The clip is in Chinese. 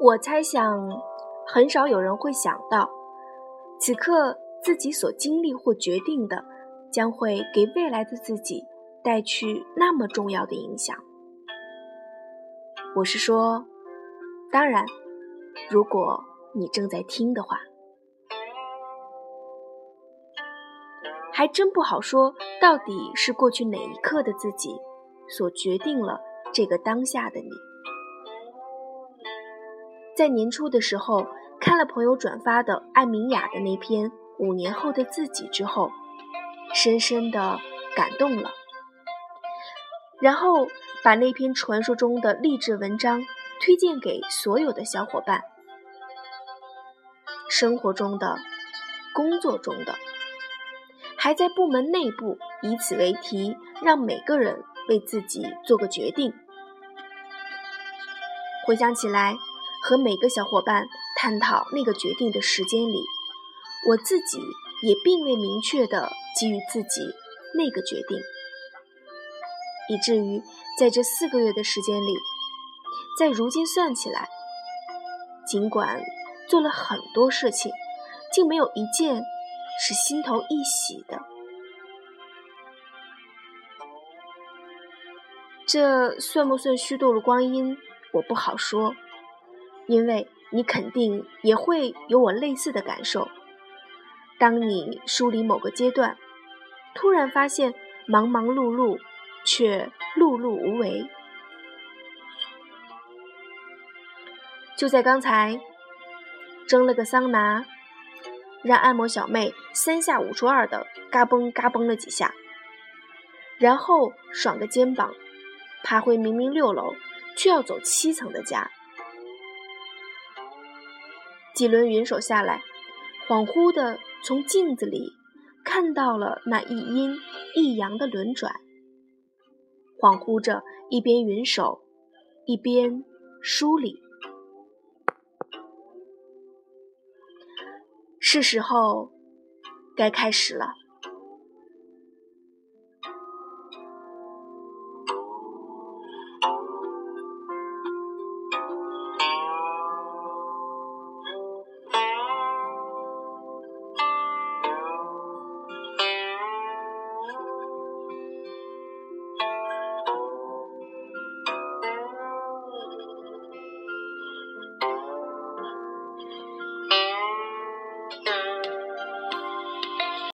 我猜想，很少有人会想到，此刻自己所经历或决定的，将会给未来的自己带去那么重要的影响。我是说，当然，如果你正在听的话。还真不好说，到底是过去哪一刻的自己，所决定了这个当下的你。在年初的时候，看了朋友转发的艾明雅的那篇《五年后的自己》之后，深深的感动了，然后把那篇传说中的励志文章推荐给所有的小伙伴，生活中的，工作中的。还在部门内部以此为题，让每个人为自己做个决定。回想起来，和每个小伙伴探讨那个决定的时间里，我自己也并未明确的给予自己那个决定，以至于在这四个月的时间里，在如今算起来，尽管做了很多事情，竟没有一件。是心头一喜的，这算不算虚度了光阴？我不好说，因为你肯定也会有我类似的感受。当你梳理某个阶段，突然发现忙忙碌碌，却碌碌无为。就在刚才，蒸了个桑拿。让按摩小妹三下五除二的嘎嘣嘎嘣了几下，然后爽个肩膀，爬回明明六楼却要走七层的家。几轮云手下来，恍惚的从镜子里看到了那一阴一阳的轮转，恍惚着一边云手，一边梳理。是时候，该开始了。